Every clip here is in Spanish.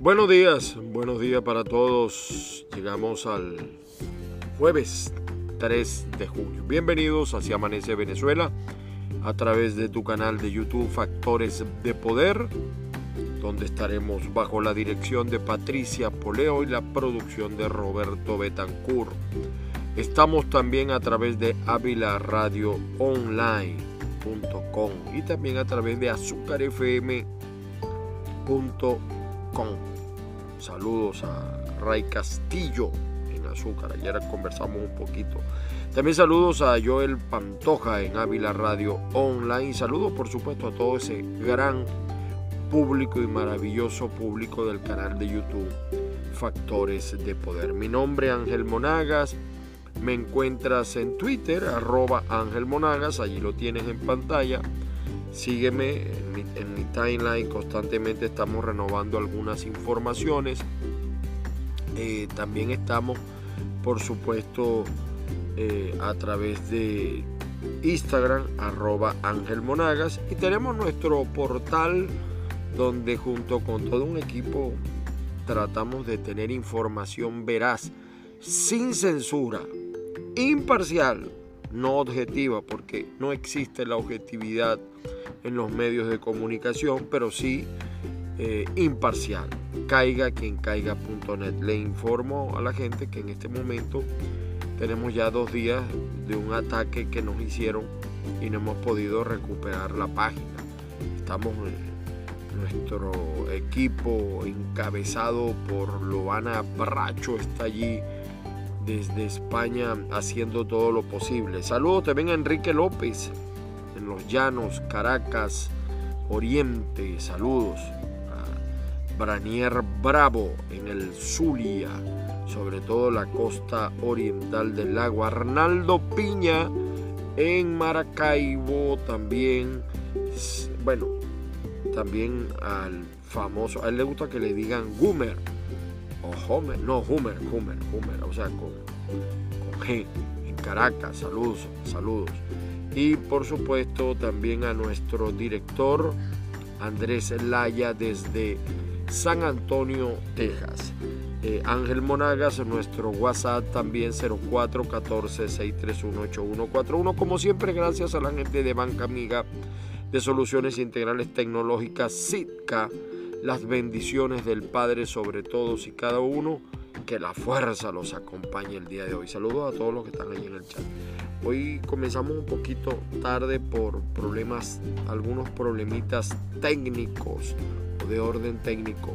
Buenos días, buenos días para todos. Llegamos al jueves 3 de julio. Bienvenidos hacia Amanece Venezuela a través de tu canal de YouTube Factores de Poder, donde estaremos bajo la dirección de Patricia Poleo y la producción de Roberto Betancourt. Estamos también a través de avilaradioonline.com y también a través de azúcarfm.com. Saludos a Ray Castillo en Azúcar. Ayer conversamos un poquito. También saludos a Joel Pantoja en Ávila Radio Online. Saludos por supuesto a todo ese gran público y maravilloso público del canal de YouTube Factores de Poder. Mi nombre Ángel Monagas. Me encuentras en Twitter, arroba Ángel Monagas, allí lo tienes en pantalla. Sígueme en mi, timeline, constantemente estamos renovando algunas informaciones. Eh, también estamos, por supuesto, eh, a través de Instagram, arroba Ángel Monagas. Y tenemos nuestro portal donde junto con todo un equipo tratamos de tener información veraz, sin censura, imparcial, no objetiva, porque no existe la objetividad en los medios de comunicación, pero sí eh, imparcial. Caiga quien caiga.net. Le informo a la gente que en este momento tenemos ya dos días de un ataque que nos hicieron y no hemos podido recuperar la página. Estamos en nuestro equipo encabezado por Loana Bracho está allí desde España haciendo todo lo posible. Saludos también a Enrique López llanos, Caracas, Oriente. Saludos a Branier Bravo en el Zulia, sobre todo la costa oriental del lago. Arnaldo Piña en Maracaibo también. Bueno, también al famoso, a él le gusta que le digan Gumer o Homer, no, Homer, Homer, Homer, o sea, con, con G, en Caracas, saludos, saludos. Y por supuesto también a nuestro director Andrés Laya desde San Antonio, Texas. Eh, Ángel Monagas, nuestro WhatsApp también 0414-631-8141. Como siempre, gracias a la gente de Banca Amiga de Soluciones Integrales Tecnológicas, SITCA las bendiciones del Padre sobre todos y cada uno. Que la fuerza los acompañe el día de hoy. Saludos a todos los que están ahí en el chat. Hoy comenzamos un poquito tarde por problemas, algunos problemitas técnicos o de orden técnico.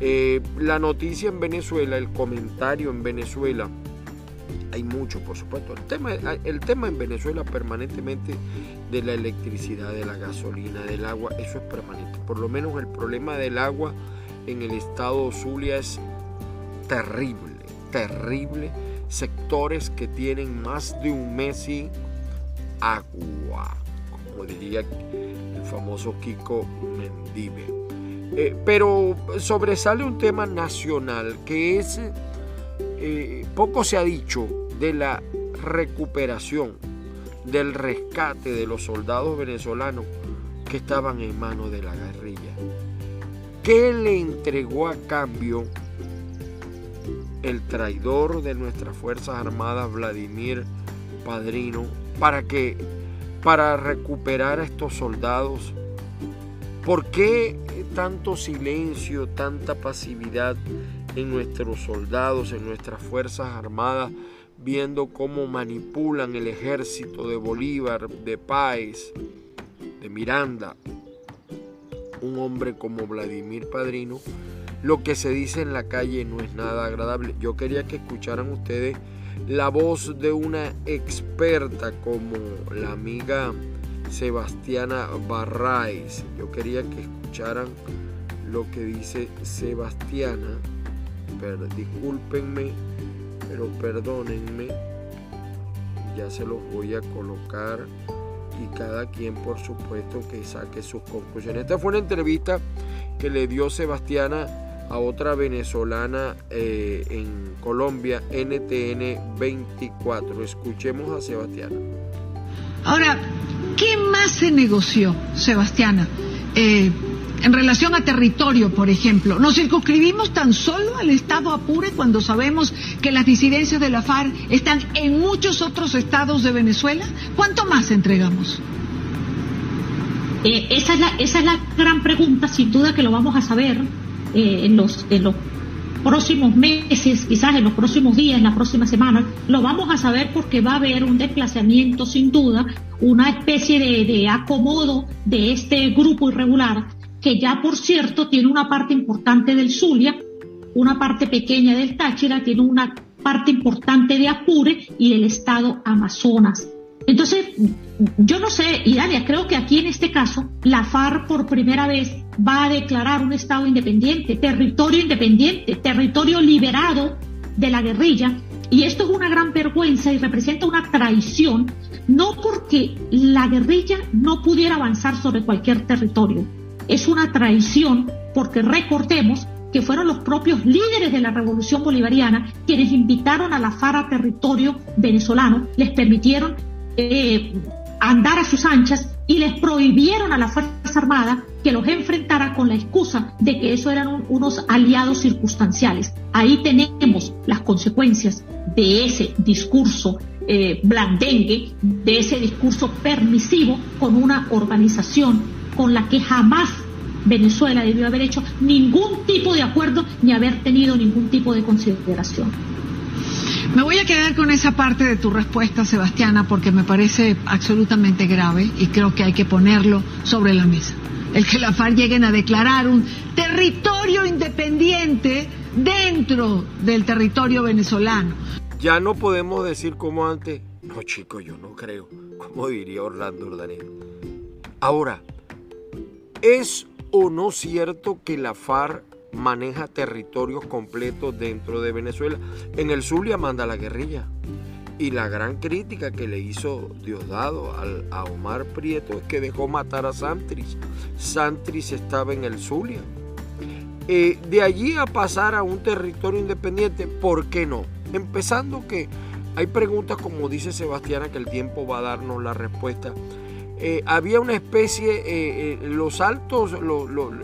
Eh, la noticia en Venezuela, el comentario en Venezuela hay mucho, por supuesto. El tema, el tema en Venezuela permanentemente de la electricidad, de la gasolina, del agua, eso es permanente. Por lo menos el problema del agua en el estado Zulia es terrible, terrible. Sectores que tienen más de un mes sin agua, como diría el famoso Kiko Mendive. Eh, pero sobresale un tema nacional que es, eh, poco se ha dicho de la recuperación, del rescate de los soldados venezolanos que estaban en manos de la guerrilla. ¿Qué le entregó a cambio el traidor de nuestras Fuerzas Armadas, Vladimir Padrino, para que para recuperar a estos soldados? ¿Por qué tanto silencio, tanta pasividad en nuestros soldados, en nuestras Fuerzas Armadas? viendo cómo manipulan el ejército de Bolívar, de Páez, de Miranda, un hombre como Vladimir Padrino, lo que se dice en la calle no es nada agradable. Yo quería que escucharan ustedes la voz de una experta como la amiga Sebastiana Barraes. Yo quería que escucharan lo que dice Sebastiana. Pero discúlpenme pero perdónenme, ya se los voy a colocar y cada quien por supuesto que saque sus conclusiones. Esta fue una entrevista que le dio Sebastiana a otra venezolana eh, en Colombia, NTN 24. Escuchemos a Sebastiana. Ahora, ¿qué más se negoció, Sebastiana? Eh, en relación a territorio, por ejemplo, ¿nos circunscribimos tan solo al Estado Apure cuando sabemos que las disidencias de la FARC están en muchos otros estados de Venezuela? ¿Cuánto más entregamos? Eh, esa, es la, esa es la gran pregunta, sin duda que lo vamos a saber eh, en, los, en los próximos meses, quizás en los próximos días, en las próximas semanas, lo vamos a saber porque va a haber un desplazamiento sin duda, una especie de, de acomodo de este grupo irregular que ya por cierto tiene una parte importante del Zulia, una parte pequeña del Táchira, tiene una parte importante de Apure y del estado Amazonas. Entonces, yo no sé, Iralia, creo que aquí en este caso, la FARC por primera vez va a declarar un Estado independiente, territorio independiente, territorio liberado de la guerrilla. Y esto es una gran vergüenza y representa una traición, no porque la guerrilla no pudiera avanzar sobre cualquier territorio, es una traición porque recordemos que fueron los propios líderes de la revolución bolivariana quienes invitaron a la FARC a territorio venezolano, les permitieron eh, andar a sus anchas y les prohibieron a la Fuerza Armada que los enfrentara con la excusa de que eso eran unos aliados circunstanciales. Ahí tenemos las consecuencias de ese discurso eh, blandengue, de ese discurso permisivo con una organización con la que jamás Venezuela debió haber hecho ningún tipo de acuerdo ni haber tenido ningún tipo de consideración. Me voy a quedar con esa parte de tu respuesta, Sebastiana, porque me parece absolutamente grave y creo que hay que ponerlo sobre la mesa. El que la FARC lleguen a declarar un territorio independiente dentro del territorio venezolano. Ya no podemos decir como antes, no chico, yo no creo, como diría Orlando Urdanero. Ahora, ¿Es o no cierto que la FARC maneja territorios completos dentro de Venezuela? En el Zulia manda la guerrilla. Y la gran crítica que le hizo Diosdado al, a Omar Prieto es que dejó matar a Santris. Santris estaba en el Zulia. Eh, de allí a pasar a un territorio independiente, ¿por qué no? Empezando que hay preguntas como dice Sebastiana que el tiempo va a darnos la respuesta eh, había una especie, eh, eh, los altos,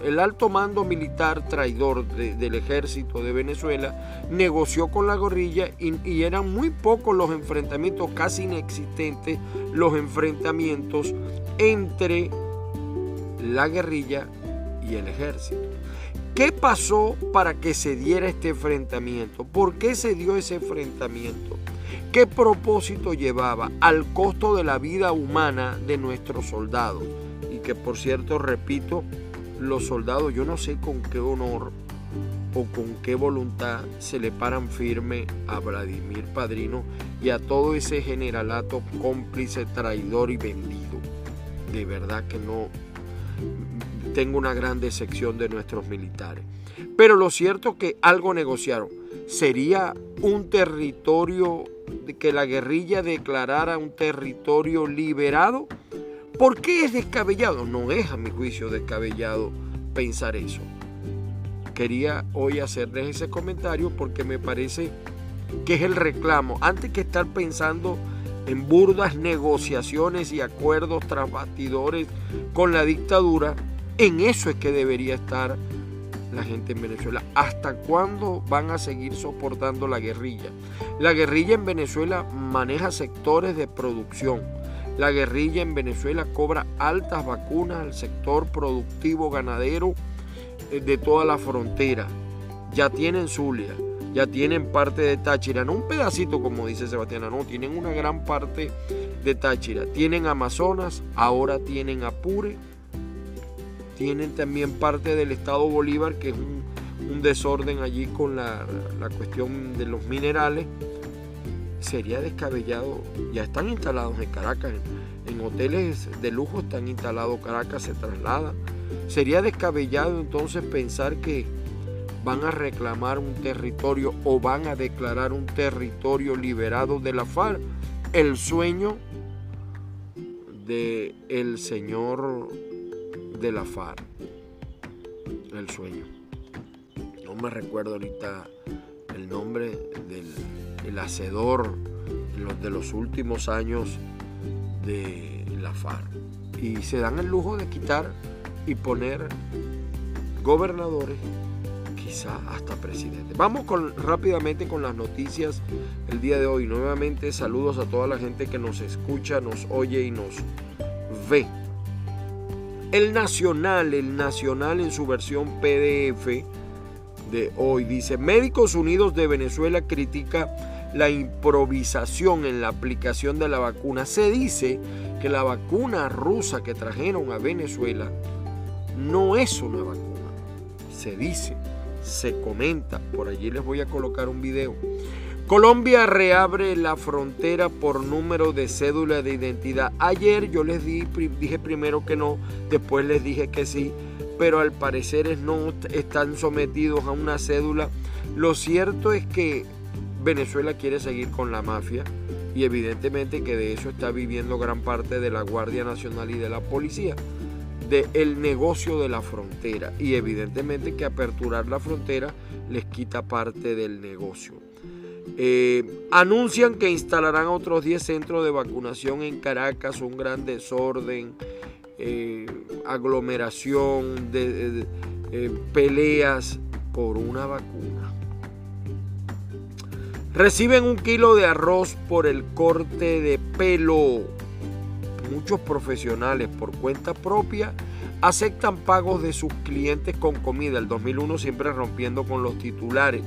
el alto mando militar traidor del ejército de Venezuela negoció con la guerrilla y, eran muy pocos los enfrentamientos, casi inexistentes los enfrentamientos entre la guerrilla y el ejército. ¿Qué pasó para que se diera este enfrentamiento? ¿Por qué se dio ese enfrentamiento? ¿Qué propósito llevaba al costo de la vida humana de nuestros soldados? Y que por cierto, repito, los soldados, yo no sé con qué honor o con qué voluntad se le paran firme a Vladimir Padrino y a todo ese generalato cómplice, traidor y vendido. De verdad que no tengo una gran decepción de nuestros militares. Pero lo cierto es que algo negociaron. Sería un territorio que la guerrilla declarara un territorio liberado? ¿Por qué es descabellado? No es a mi juicio descabellado pensar eso. Quería hoy hacerles ese comentario porque me parece que es el reclamo. Antes que estar pensando en burdas negociaciones y acuerdos tras con la dictadura, en eso es que debería estar la gente en Venezuela? ¿Hasta cuándo van a seguir soportando la guerrilla? La guerrilla en Venezuela maneja sectores de producción. La guerrilla en Venezuela cobra altas vacunas al sector productivo ganadero eh, de toda la frontera. Ya tienen Zulia, ya tienen parte de Táchira, no un pedacito como dice Sebastián, no, tienen una gran parte de Táchira. Tienen Amazonas, ahora tienen Apure tienen también parte del Estado Bolívar, que es un, desorden allí con la, cuestión de los minerales. Sería descabellado, ya están instalados en Caracas, en, hoteles de lujo están instalados, Caracas se traslada. Sería descabellado entonces pensar que van a reclamar un territorio o van a declarar un territorio liberado de la FARC. El sueño del el señor de la FARC. El sueño. No me recuerdo ahorita el nombre del hacedor de los últimos años de la FARC. Y se dan el lujo de quitar y poner gobernadores, quizá hasta presidentes. Vamos con, rápidamente con las noticias el día de hoy. Nuevamente saludos a toda la gente que nos escucha, nos oye y nos ve. El Nacional, el Nacional en su versión PDF de hoy dice, Médicos Unidos de Venezuela critica la improvisación en la aplicación de la vacuna. Se dice que la vacuna rusa que trajeron a Venezuela no es una vacuna. Se dice, se comenta, por allí les voy a colocar un video. Colombia reabre la frontera por número de cédula de identidad. Ayer yo les dije primero que no, después les dije que sí, pero al parecer no están sometidos a una cédula. Lo cierto es que Venezuela quiere seguir con la mafia y evidentemente que de eso está viviendo gran parte de la Guardia Nacional y de la policía, del el negocio de la frontera y evidentemente que aperturar la frontera les quita parte del negocio. Eh, anuncian que instalarán otros 10 centros de vacunación en Caracas, un gran desorden, eh, aglomeración, de, eh, peleas por una vacuna. Reciben un kilo de arroz por el corte de pelo. Muchos profesionales por cuenta propia aceptan pagos de sus clientes con comida. El 2001 siempre rompiendo con los titulares.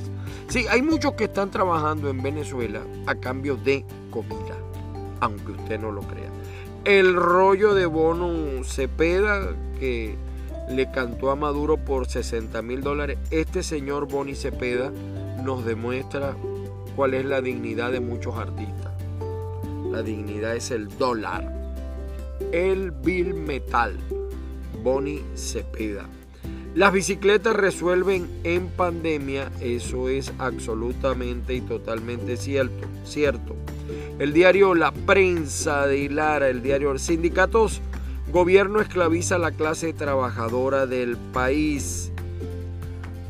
Sí, hay muchos que están trabajando en Venezuela a cambio de comida, aunque usted no lo crea. El rollo de Bono Cepeda que le cantó a Maduro por 60 mil dólares. Este señor Boni Cepeda nos demuestra cuál es la dignidad de muchos artistas. La dignidad es el dólar. El bill metal. Bonnie Cepeda. Las bicicletas resuelven en pandemia, eso es absolutamente y totalmente cierto. cierto. El diario La Prensa de Lara, el diario Sindicatos, gobierno esclaviza a la clase trabajadora del país.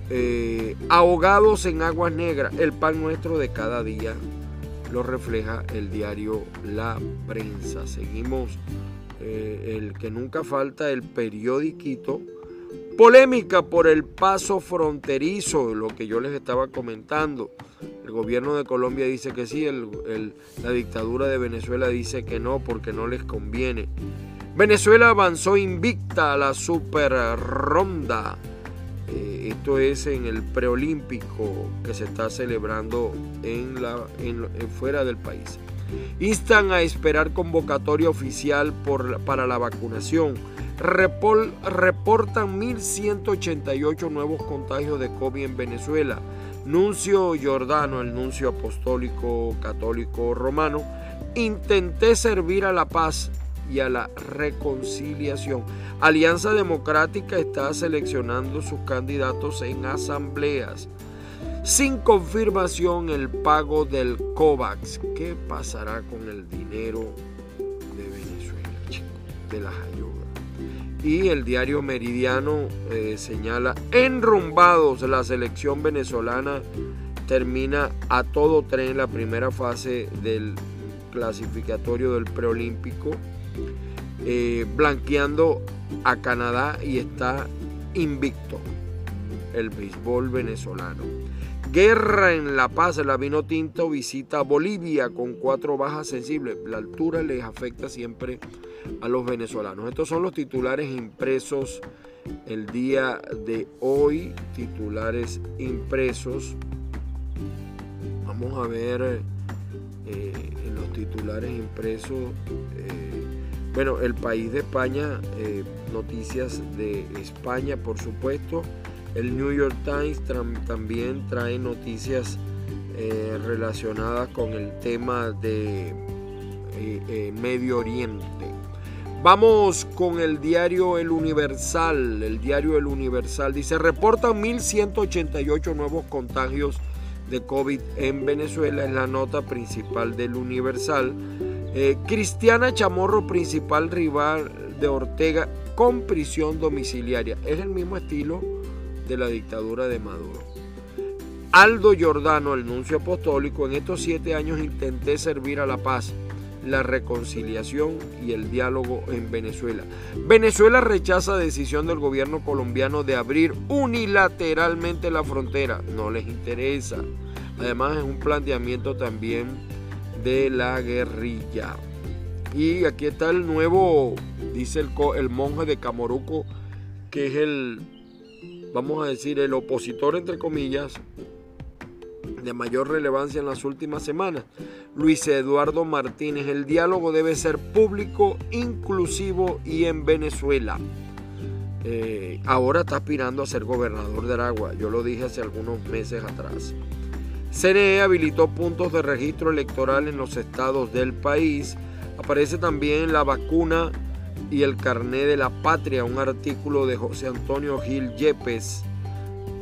Eh, ahogados en aguas negras, el pan nuestro de cada día, lo refleja el diario La Prensa. Seguimos eh, el que nunca falta, el periodiquito. Polémica por el paso fronterizo, lo que yo les estaba comentando. El gobierno de Colombia dice que sí, la dictadura de Venezuela dice que no porque no les conviene. Venezuela avanzó invicta a la super ronda eh, esto es en el preolímpico que se está celebrando en la, fuera del país. Instan a esperar convocatoria oficial por, para la vacunación. reportan 1.188 nuevos contagios de COVID en Venezuela. Nuncio Giordano, el nuncio apostólico católico romano, intenté servir a la paz y a la reconciliación. Alianza Democrática está seleccionando sus candidatos en asambleas. Sin confirmación el pago del COVAX. ¿Qué pasará con el dinero de Venezuela, chicos? De las ayudas. Y el diario Meridiano eh, señala, enrumbados, la selección venezolana termina a todo tren la primera fase del clasificatorio del preolímpico eh, blanqueando a Canadá y está invicto el béisbol venezolano. Guerra en La Paz, la vino tinto visita Bolivia con cuatro bajas sensibles. La altura les afecta siempre a los venezolanos. Estos son los titulares impresos el día de hoy. Titulares impresos. Vamos a ver eh, en los titulares impresos. Eh, bueno, el país de España, eh, noticias de España, por supuesto. El New York Times también trae noticias eh, relacionadas con el tema de eh, Medio Oriente. Vamos con el diario El Universal. El diario El Universal dice, reportan 1.188 nuevos contagios de COVID en Venezuela. Es la nota principal del Universal. Eh, Cristiana Chamorro, principal rival de Ortega, con prisión domiciliaria. Es el mismo estilo de la dictadura de Maduro. Aldo Giordano, el nuncio apostólico, en estos siete años intenté servir a la paz. la reconciliación y el diálogo en Venezuela. Venezuela rechaza decisión del gobierno colombiano de abrir unilateralmente la frontera. No les interesa. Además es un planteamiento también de la guerrilla. Y aquí está el nuevo, dice el, el monje de Camoruco, que es el, vamos a decir, el opositor, entre comillas, de mayor relevancia en las últimas semanas. Luis Eduardo Martínez, el diálogo debe ser público, inclusivo y en Venezuela. Eh, ahora está aspirando a ser gobernador de Aragua, yo lo dije hace algunos meses atrás. CNE habilitó puntos de registro electoral en los estados del país. Aparece también la vacuna y el carné de la patria, un artículo de José Antonio Gil Yepes.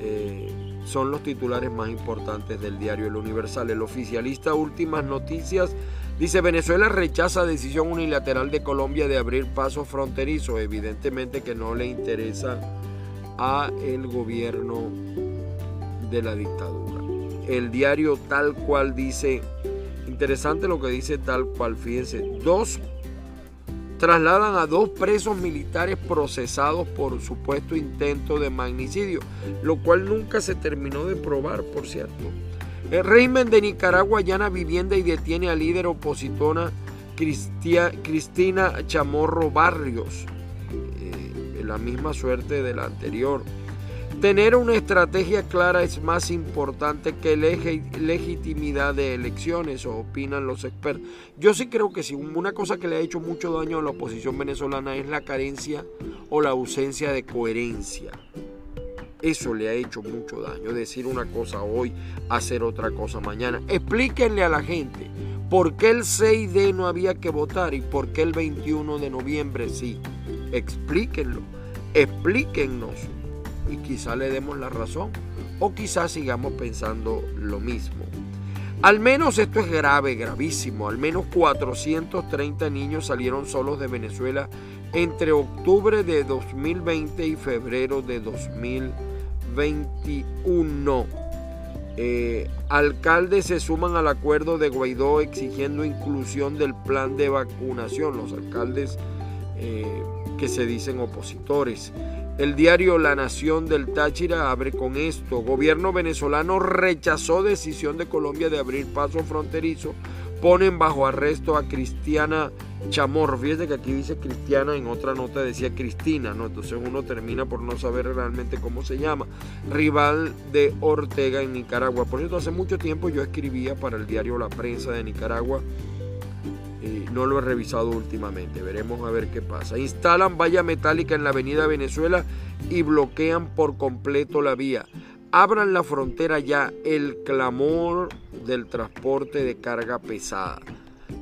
Eh, son los titulares más importantes del diario El Universal. El oficialista Últimas Noticias dice Venezuela rechaza decisión unilateral de Colombia de abrir pasos fronterizos. Evidentemente que no le interesa a el gobierno de la dictadura. El diario tal cual dice, interesante lo que dice tal cual, fíjense, dos trasladan a dos presos militares procesados por supuesto intento de magnicidio, lo cual nunca se terminó de probar, por cierto. El régimen de Nicaragua allana vivienda y detiene a líder opositora Cristina Chamorro Barrios, eh, la misma suerte de la anterior. Tener una estrategia clara es más importante que legitimidad de elecciones, opinan los expertos. Yo sí creo que si una cosa que le ha hecho mucho daño a la oposición venezolana es la carencia o la ausencia de coherencia. Eso le ha hecho mucho daño, decir una cosa hoy, hacer otra cosa mañana. Explíquenle a la gente por qué el 6 de no había que votar y por qué el 21 de noviembre sí. Explíquenlo, explíquennos y quizá le demos la razón o quizá sigamos pensando lo mismo. Al menos esto es grave, gravísimo. Al menos 430 niños salieron solos de Venezuela entre octubre de 2020 y febrero de 2021. Eh, alcaldes se suman al acuerdo de Guaidó exigiendo inclusión del plan de vacunación. Los alcaldes eh, que se dicen opositores. El diario La Nación del Táchira abre con esto. Gobierno venezolano rechazó decisión de Colombia de abrir paso fronterizo. Ponen bajo arresto a Cristiana Chamorro. Fíjese que aquí dice Cristiana, en otra nota decía Cristina, ¿no? Entonces uno termina por no saber realmente cómo se llama. Rival de Ortega en Nicaragua. Por cierto, hace mucho tiempo yo escribía para el diario La Prensa de Nicaragua no lo he revisado últimamente, veremos a ver qué pasa. Instalan valla metálica en la avenida Venezuela y bloquean por completo la vía. Abran la frontera ya, el clamor del transporte de carga pesada.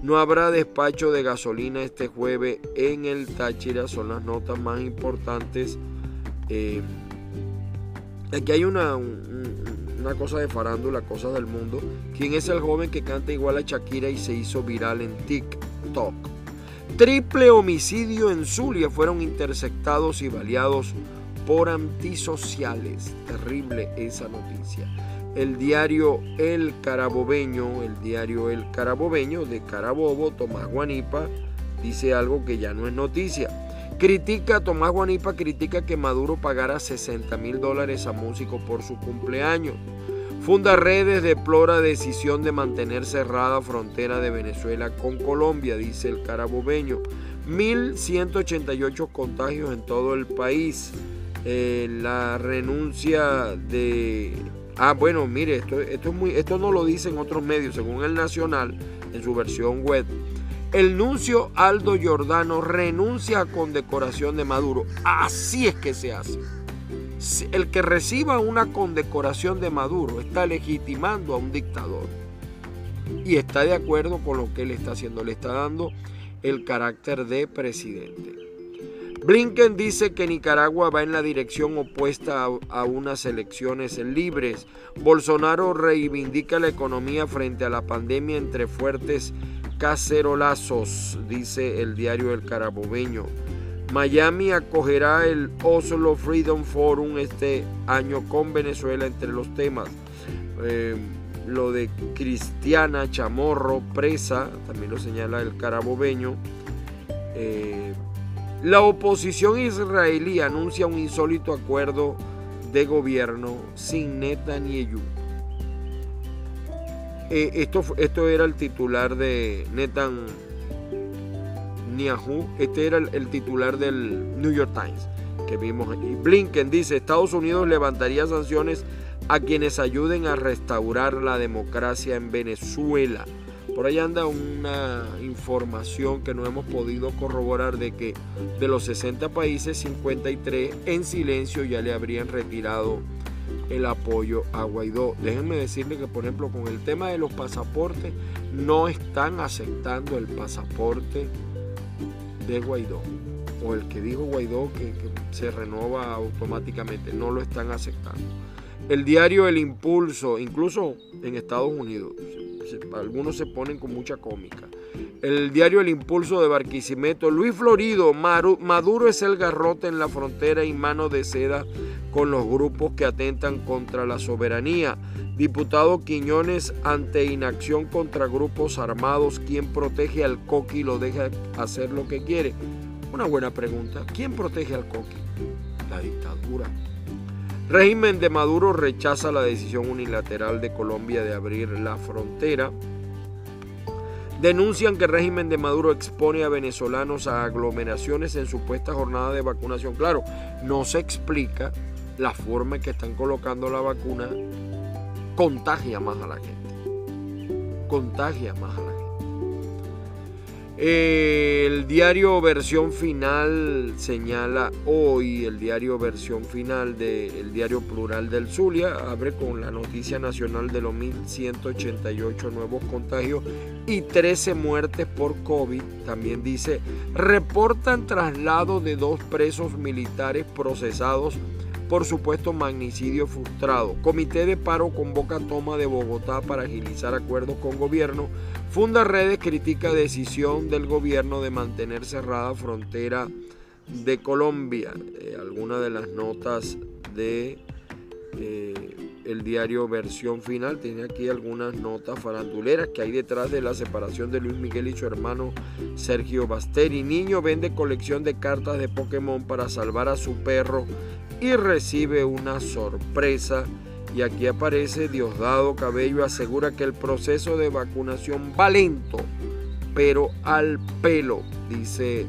No habrá despacho de gasolina este jueves en el Táchira, son las notas más importantes. Eh, aquí hay una, una cosa de farándula, cosas del mundo. ¿Quién es el joven que canta igual a Shakira y se hizo viral en TikTok? Triple homicidio en Zulia fueron interceptados y baleados por antisociales. Terrible esa noticia. El diario El Carabobeño, el diario El Carabobeño de Carabobo, Tomás Guanipa, dice algo que ya no es noticia. Critica, Tomás Guanipa critica que Maduro pagara 60 mil dólares a músicos por su cumpleaños. Funda Redes deplora decisión de mantener cerrada frontera de Venezuela con Colombia, dice el carabobeño. 1.188 contagios en todo el país. Eh, la renuncia de... Ah, bueno, mire, esto, esto, es muy, esto no lo dicen otros medios, según el Nacional, en su versión web. El nuncio Aldo Giordano renuncia a condecoración de Maduro. Así es que se hace. El que reciba una condecoración de Maduro está legitimando a un dictador. Y está de acuerdo con lo que él está haciendo. Le está dando el carácter de presidente. Blinken dice que Nicaragua va en la dirección opuesta a, unas elecciones libres. Bolsonaro reivindica la economía frente a la pandemia entre fuertes cacerolazos, dice el diario El Carabobeño. Miami acogerá el Oslo Freedom Forum este año con Venezuela entre los temas. Eh, lo de Cristiana Chamorro, presa, también lo señala el carabobeño. Eh, la oposición israelí anuncia un insólito acuerdo de gobierno sin Netanyahu. Eh, esto, esto era el titular de Netanyahu, este era el, titular del New York Times que vimos. Y Blinken dice, Estados Unidos levantaría sanciones a quienes ayuden a restaurar la democracia en Venezuela. Por ahí anda una información que no hemos podido corroborar de que de los 60 países, 53 en silencio ya le habrían retirado el apoyo a Guaidó. Déjenme decirle que, por ejemplo, con el tema de los pasaportes, no están aceptando el pasaporte de Guaidó. O el que dijo Guaidó que, se renova automáticamente, no lo están aceptando. El diario El Impulso, incluso en Estados Unidos, algunos se ponen con mucha cómica. El diario El Impulso de Barquisimeto, Luis Florido, Maduro es el garrote en la frontera y mano de seda con los grupos que atentan contra la soberanía. Diputado Quiñones ante inacción contra grupos armados, ¿quién protege al coqui y lo deja hacer lo que quiere? Una buena pregunta. ¿Quién protege al coqui? La dictadura. Régimen de Maduro rechaza la decisión unilateral de Colombia de abrir la frontera. Denuncian que el régimen de Maduro expone a venezolanos a aglomeraciones en supuesta jornada de vacunación. Claro, no se explica la forma en que están colocando la vacuna. Contagia más a la gente. Contagia más a la gente. El diario versión final señala hoy, el diario versión final del diario plural del Zulia, abre con la noticia nacional de los 1.188 nuevos contagios y 13 muertes por COVID. También dice, reportan traslado de dos presos militares procesados por supuesto magnicidio frustrado. Comité de paro convoca toma de Bogotá para agilizar acuerdos con gobierno. Funda Redes critica decisión del gobierno de mantener cerrada frontera de Colombia. Eh, algunas de las notas de eh, el diario Versión Final tiene aquí algunas notas faranduleras que hay detrás de la separación de Luis Miguel y su hermano Sergio Basteri. Niño vende colección de cartas de Pokémon para salvar a su perro y recibe una sorpresa. Y aquí aparece Diosdado Cabello, asegura que el proceso de vacunación va lento, pero al pelo, dice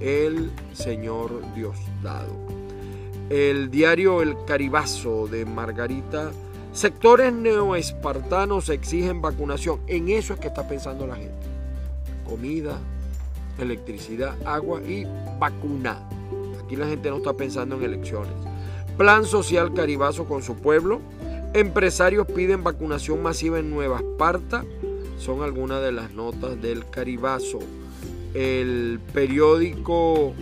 el señor Diosdado. El diario El Caribazo de Margarita. Sectores neoespartanos exigen vacunación. En eso es que está pensando la gente. Comida, electricidad, agua y vacuna. Aquí la gente no está pensando en elecciones. Plan social Caribazo con su pueblo. Empresarios piden vacunación masiva en Nueva Esparta. Son algunas de las notas del Caribazo. El periódico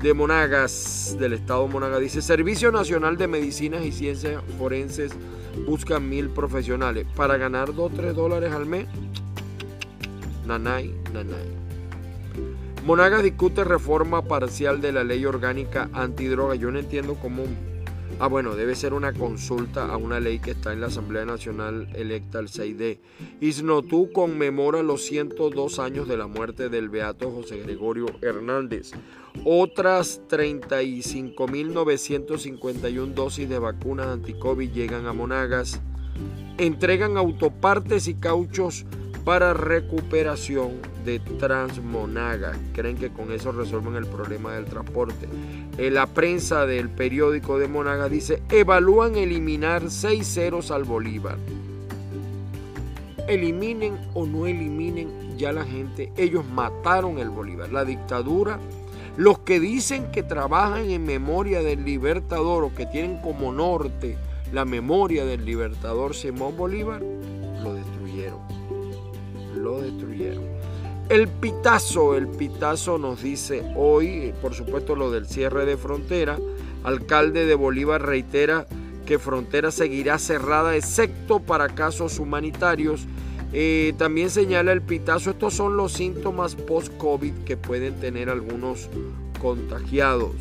de Monagas, del estado Monagas, dice, Servicio Nacional de Medicinas y Ciencias Forenses busca mil profesionales para ganar 2 3 dólares al mes. Nanay, nanay. Monagas discute reforma parcial de la ley orgánica antidroga. Yo no entiendo cómo... Ah, bueno, debe ser una consulta a una ley que está en la Asamblea Nacional electa el 6D. Isnotú conmemora los 102 años de la muerte del beato José Gregorio Hernández. Otras 35.951 dosis de vacunas anti-COVID llegan a Monagas. Entregan autopartes y cauchos para recuperación de Transmonaga. Creen que con eso resuelven el problema del transporte. En la prensa del periódico de Monaga dice, evalúan eliminar seis ceros al Bolívar. Eliminen o no eliminen ya la gente, ellos mataron el Bolívar. La dictadura, los que dicen que trabajan en memoria del libertador o que tienen como norte la memoria del libertador Simón Bolívar, lo destruyeron lo destruyeron. El pitazo, el pitazo nos dice hoy, por supuesto lo del cierre de frontera, alcalde de Bolívar reitera que frontera seguirá cerrada excepto para casos humanitarios. Eh, también señala el pitazo, estos son los síntomas post-COVID que pueden tener algunos contagiados.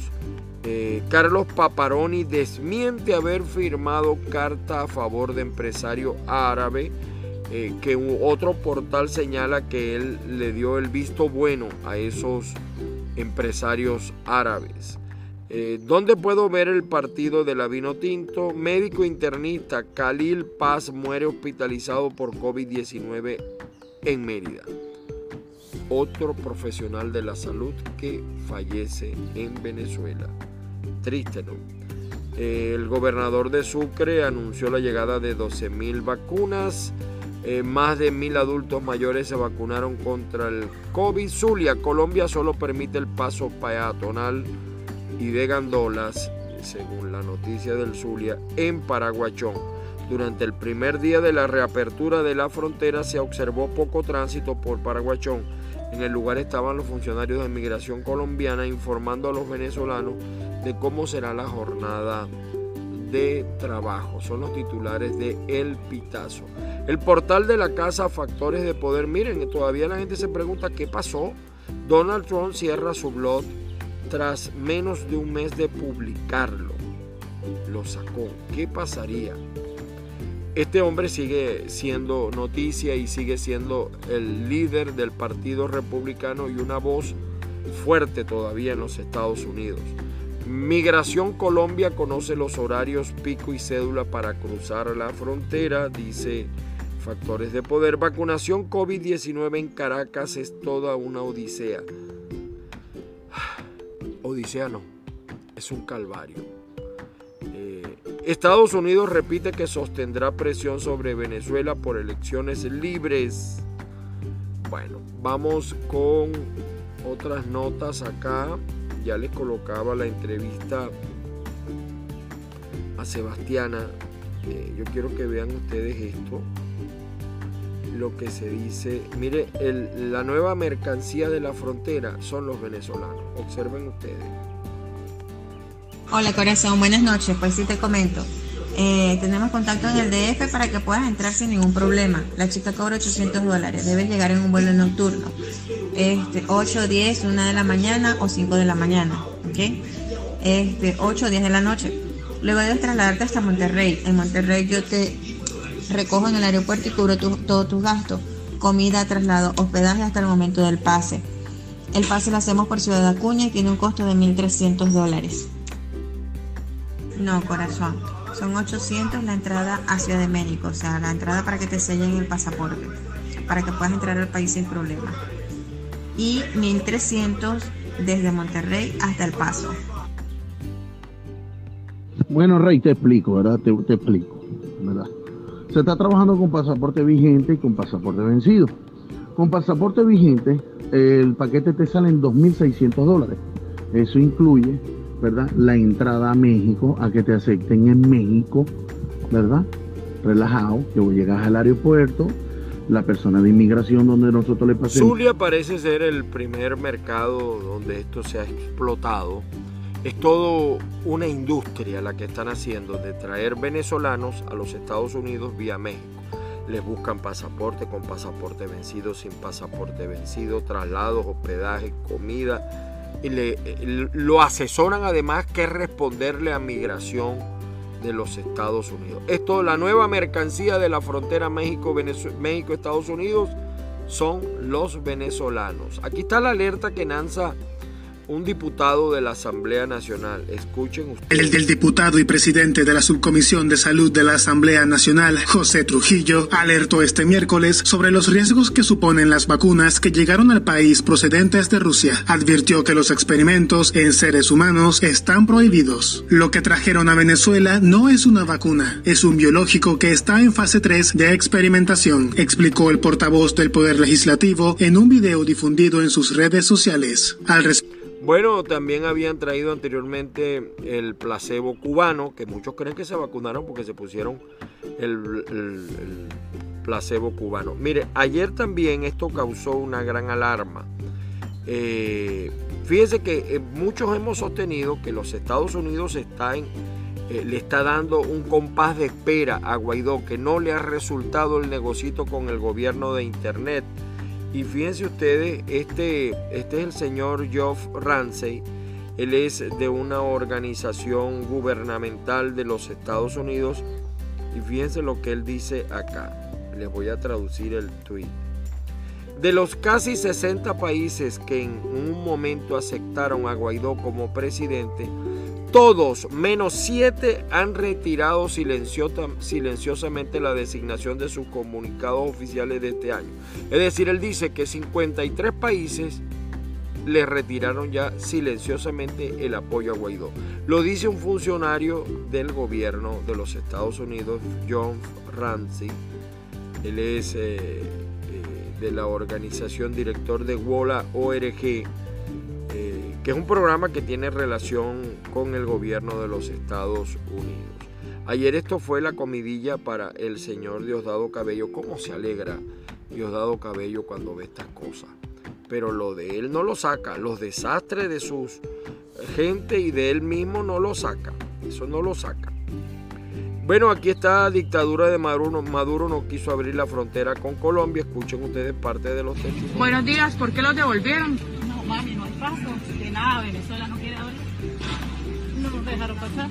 Eh, Carlos Paparoni desmiente haber firmado carta a favor de empresario árabe, eh, que otro portal señala que él le dio el visto bueno a esos empresarios árabes. Eh, ¿Dónde puedo ver el partido de la vino tinto? Médico internista Khalil Paz muere hospitalizado por COVID-19 en Mérida. Otro profesional de la salud que fallece en Venezuela. Triste, ¿no? Eh, el gobernador de Sucre anunció la llegada de 12.000 vacunas. Eh, más de mil adultos mayores se vacunaron contra el COVID. Zulia, Colombia solo permite el paso peatonal y de gandolas, según la noticia del Zulia, en Paraguachón. Durante el primer día de la reapertura de la frontera se observó poco tránsito por Paraguachón. En el lugar estaban los funcionarios de migración colombiana informando a los venezolanos de cómo será la jornada de trabajo. Son los titulares de El Pitazo. El portal de la casa Factores de Poder. Miren, todavía la gente se pregunta qué pasó. Donald Trump cierra su blog tras menos de un mes de publicarlo. Lo sacó. ¿Qué pasaría? Este hombre sigue siendo noticia y sigue siendo el líder del Partido Republicano y una voz fuerte todavía en los Estados Unidos. Migración Colombia conoce los horarios pico y cédula para cruzar la frontera, dice Factores de Poder. Vacunación COVID-19 en Caracas es toda una odisea. Odisea no, es un calvario. Eh, Estados Unidos repite que sostendrá presión sobre Venezuela por elecciones libres. Bueno, vamos con otras notas acá ya les colocaba la entrevista a Sebastiana. Eh, yo quiero que vean ustedes esto. Lo que se dice, mire, la nueva mercancía de la frontera son los venezolanos. Observen ustedes. Hola corazón, buenas noches. Pues sí te comento. Eh, tenemos contacto en el DF para que puedas entrar sin ningún problema. La chica cobra 800 dólares. Debes llegar en un vuelo nocturno. Este, 8, 10, 1 de la mañana o 5 de la mañana. ¿Ok? Este, 8 10 de la noche. Luego debes trasladarte hasta Monterrey. En Monterrey yo te recojo en el aeropuerto y cubro todos tus gastos. Comida, traslado, hospedaje hasta el momento del pase. El pase lo hacemos por Ciudad Acuña y tiene un costo de 1.300 dólares. No, corazón son 800 la entrada a Ciudad o sea, la entrada para que te sellen el pasaporte, para que puedas entrar al país sin problema. Y 1300 desde Monterrey hasta El Paso. Bueno, Rey, te explico, ¿verdad? Te, explico. Se está trabajando con pasaporte vigente y con pasaporte vencido. Con pasaporte vigente, el paquete te sale en 2.600 dólares. Eso incluye ¿verdad? La entrada a México, a que te acepten en México, ¿verdad? Relajado, que llegas al aeropuerto, la persona de inmigración donde nosotros le pasemos. Zulia parece ser el primer mercado donde esto se ha explotado. Es todo una industria la que están haciendo de traer venezolanos a los Estados Unidos vía México. Les buscan pasaporte con pasaporte vencido, sin pasaporte vencido, traslados, hospedaje, comida y le, lo asesoran además que responderle a migración de los Estados Unidos. Esto, la nueva mercancía de la frontera México-Estados Unidos son los venezolanos. Aquí está la alerta que lanza un diputado de la Asamblea Nacional. Escuchen ustedes. El del diputado y presidente de la Subcomisión de Salud de la Asamblea Nacional, José Trujillo, alertó este miércoles sobre los riesgos que suponen las vacunas que llegaron al país procedentes de Rusia. Advirtió que los experimentos en seres humanos están prohibidos. Lo que trajeron a Venezuela no es una vacuna, es un biológico que está en fase 3 de experimentación, explicó el portavoz del Poder Legislativo en un video difundido en sus redes sociales. Bueno, también habían traído anteriormente el placebo cubano, que muchos creen que se vacunaron porque se pusieron el, placebo cubano. Mire, ayer también esto causó una gran alarma. Eh, fíjense que eh, muchos hemos sostenido que los Estados Unidos están, eh, le está dando un compás de espera a Guaidó, que no le ha resultado el negocito con el gobierno de Internet y fíjense ustedes, este, este es el señor Geoff Ramsey Él es de una organización gubernamental de los Estados Unidos y fíjense lo que él dice acá. Les voy a traducir el tweet. De los casi 60 países que en un momento aceptaron a Guaidó como presidente, todos menos 7 han retirado silenciosamente la designación de sus comunicados oficiales de este año. Es decir, él dice que 53 países le retiraron ya silenciosamente el apoyo a Guaidó. Lo dice un funcionario del gobierno de los Estados Unidos, John Ramsey. Él es eh, eh, de la organización director de WOLA ORG, que es un programa que tiene relación con el gobierno de los Estados Unidos. Ayer esto fue la comidilla para el señor Diosdado Cabello. ¿Cómo se alegra Diosdado Cabello cuando ve estas cosas? pero lo de él no lo saca. Los desastres de sus gente y de él mismo no lo saca. Eso no lo saca. Bueno, aquí está dictadura de Maduro. Maduro no quiso abrir la frontera con Colombia. Escuchen ustedes parte de los testimonios. Buenos días, ¿por qué los devolvieron? No, mami, no hay paso de nada. Venezuela no quiere abrir. No nos dejaron pasar.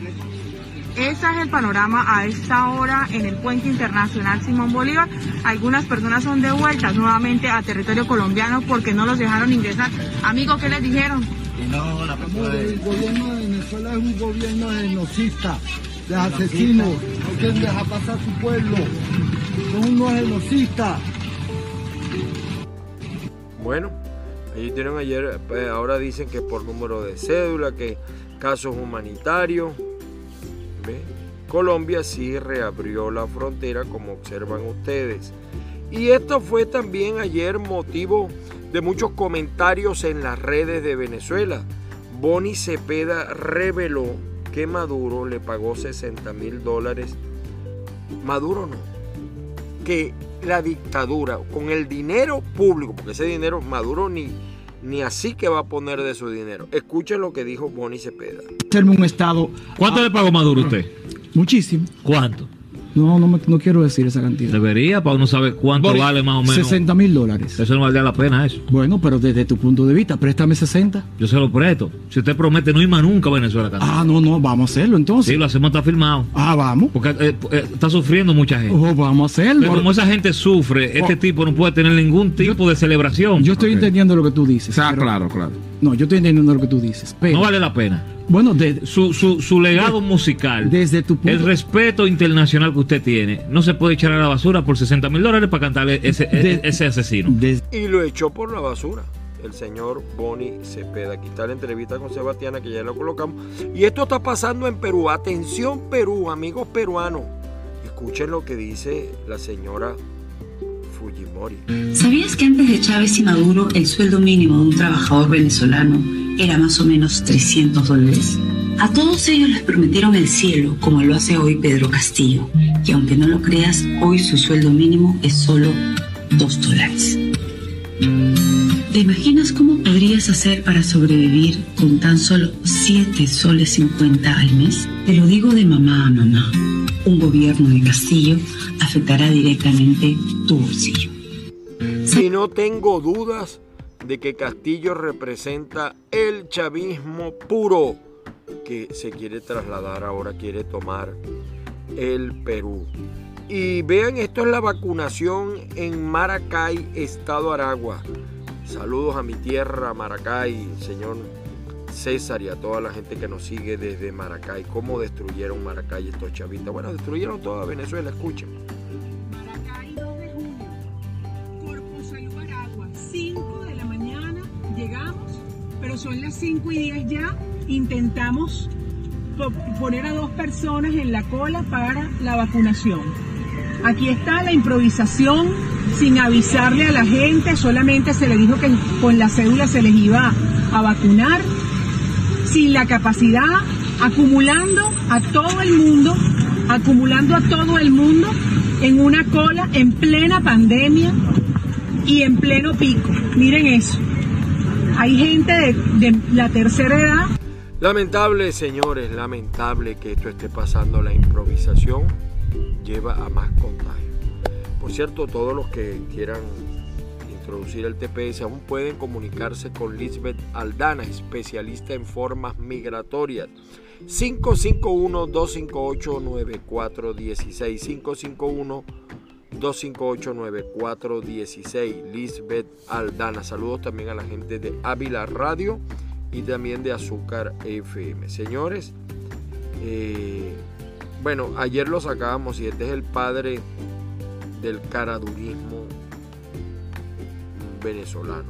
Ese es el panorama a esta hora en el puente internacional Simón Bolívar. Algunas personas son devueltas nuevamente a territorio colombiano porque no los dejaron ingresar. Amigo, ¿qué les dijeron? No, la El gobierno de Venezuela es un gobierno genocista, de asesinos, no quieren dejar pasar su pueblo, son unos genocistas. Bueno, ahí tienen ayer, pues, ahora dicen que por número de cédula, que casos humanitarios. Colombia sí reabrió la frontera como observan ustedes. Y esto fue también ayer motivo de muchos comentarios en las redes de Venezuela. Boni Cepeda reveló que Maduro le pagó 60 mil dólares. Maduro no. Que la dictadura, con el dinero público, porque ese dinero Maduro ni, ni así que va a poner de su dinero. Escuchen lo que dijo Boni Cepeda. un estado. ¿Cuánto le pagó Maduro usted? Muchísimo. ¿Cuánto? No, no, no quiero decir esa cantidad. Debería, para uno saber cuánto vale más o menos. 60 mil dólares. Eso no valdría la pena, eso. Bueno, pero desde tu punto de vista, préstame 60. Yo se lo presto. Si usted promete no ir más nunca a Venezuela. Ah, no, no, vamos a hacerlo entonces. Sí, lo hacemos, está firmado. Ah, vamos. Porque eh, eh, está sufriendo mucha gente. Oh, vamos a hacerlo. Pero como esa gente sufre, este oh. tipo no puede tener ningún tipo de celebración. Yo estoy entendiendo lo que tú dices. Ah, claro, claro. No, yo estoy entendiendo lo que tú dices. no vale la pena. Bueno, de, su, su, su legado musical, desde tu el respeto internacional que usted tiene, no se puede echar a la basura por 60 mil dólares para cantarle ese, e, ese asesino. y lo echó por la basura el señor Boni Cepeda. Aquí está la entrevista con Sebastiana que ya lo colocamos. Y esto está pasando en Perú. Atención Perú, amigos peruanos. Escuchen lo que dice la señora ¿Sabías que antes de Chávez y Maduro el sueldo mínimo de un trabajador venezolano era más o menos 300 dólares. A todos ellos les prometieron el cielo, como lo hace hoy Pedro Castillo, y aunque no lo creas, hoy su sueldo mínimo es solo 2 dólares. ¿Te imaginas cómo podrías hacer para sobrevivir con tan solo 7 soles 50 al mes? Te lo digo de mamá a mamá. Un gobierno de Castillo afectará directamente tu bolsillo. Si no tengo dudas de que Castillo representa el chavismo puro que se quiere trasladar ahora, quiere tomar el Perú. Y vean, esto es la vacunación en Maracay, Estado Aragua. Saludos a mi tierra, Maracay, señor César y a toda la gente que nos sigue desde Maracay. ¿Cómo destruyeron Maracay estos chavistas? Bueno, destruyeron toda Venezuela, escuchen. Maracay 2 de junio, Corpus Salud Aragua, 5 de la mañana llegamos, pero son las 5 y 10 ya. Intentamos poner a dos personas en la cola para la vacunación. Aquí está la improvisación sin avisarle a la gente, solamente se le dijo que con la cédula se les iba a vacunar, sin la capacidad, acumulando a todo el mundo, acumulando a todo el mundo en una cola en plena pandemia y en pleno pico. Miren eso. Hay gente de, de la tercera edad. Lamentable, señores, lamentable que esto esté pasando. La improvisación lleva a más contagio. Por cierto, todos los que quieran introducir el TPS, aún pueden comunicarse con Lisbeth Aldana, especialista en formas migratorias. 551-258-9416. 551-258-9416. Lisbeth Aldana. Saludos también a la gente de Ávila Radio y también de Azúcar FM. Señores, eh, bueno, ayer lo sacábamos y este es el padre del caradurismo venezolano.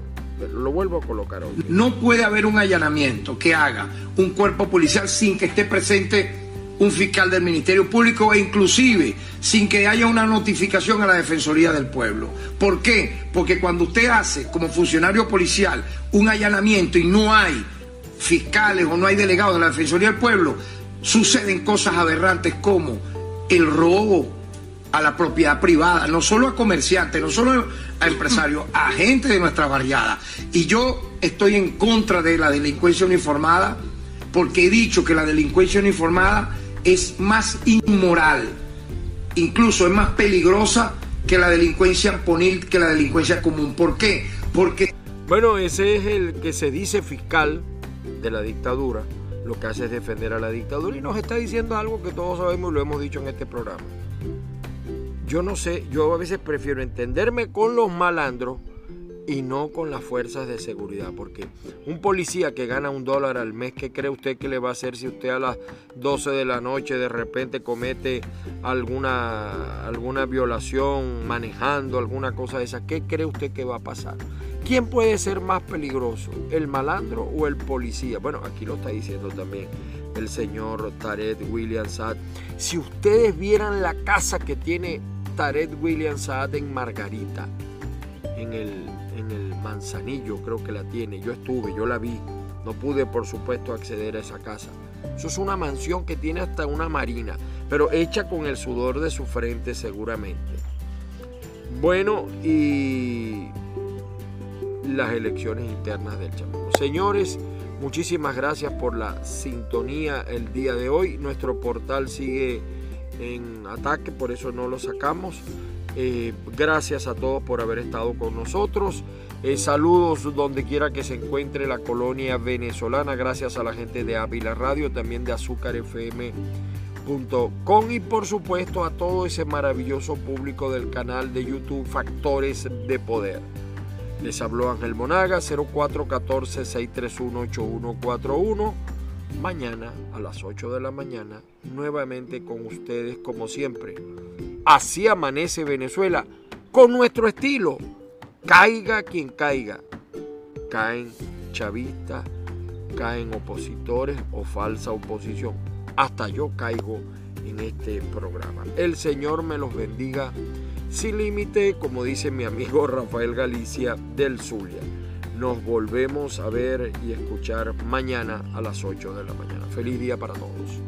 Lo vuelvo a colocar hoy. No puede haber un allanamiento que haga un cuerpo policial sin que esté presente un fiscal del Ministerio Público e inclusive sin que haya una notificación a la Defensoría del Pueblo. ¿Por qué? Porque cuando usted hace como funcionario policial un allanamiento y no hay fiscales o no hay delegados de la Defensoría del Pueblo, suceden cosas aberrantes como el robo a la propiedad privada, no solo a comerciantes, no solo a empresarios, a gente de nuestra barriada. Y yo estoy en contra de la delincuencia uniformada porque he dicho que la delincuencia uniformada es más inmoral, incluso es más peligrosa que la delincuencia ponil, que la delincuencia común. ¿Por qué? Porque... Bueno, ese es el que se dice fiscal de la dictadura lo que hace es defender a la dictadura y nos está diciendo algo que todos sabemos y lo hemos dicho en este programa. Yo no sé, yo a veces prefiero entenderme con los malandros y no con las fuerzas de seguridad, porque un policía que gana un dólar al mes, ¿qué cree usted que le va a hacer si usted a las 12 de la noche de repente comete alguna, alguna violación manejando, alguna cosa de esa? ¿Qué cree usted que va a pasar? ¿Quién puede ser más peligroso, el malandro o el policía? Bueno, aquí lo está diciendo también el señor Tarek William Saad. Si ustedes vieran la casa que tiene Tarek William Saad en Margarita, en el, en el Manzanillo creo que la tiene, yo estuve, yo la vi, no pude por supuesto acceder a esa casa. Eso es una mansión que tiene hasta una marina, pero hecha con el sudor de su frente seguramente. Bueno, y las elecciones internas del Chamuco. Señores, muchísimas gracias por la sintonía el día de hoy. Nuestro portal sigue en ataque, por eso no lo sacamos. Eh, gracias a todos por haber estado con nosotros. Eh, saludos donde quiera que se encuentre la colonia venezolana. Gracias a la gente de Ávila Radio, también de azúcarfm.com y por supuesto a todo ese maravilloso público del canal de YouTube Factores de Poder. Les habló Ángel Monaga, 0414-631-8141. Mañana a las 8 de la mañana, nuevamente con ustedes como siempre. Así amanece Venezuela, con nuestro estilo. Caiga quien caiga. Caen chavistas, caen opositores o falsa oposición. Hasta yo caigo en este programa. El Señor me los bendiga sin límite, como dice mi amigo Rafael Galicia del Zulia. Nos volvemos a ver y escuchar mañana a las 8 de la mañana. Feliz día para todos.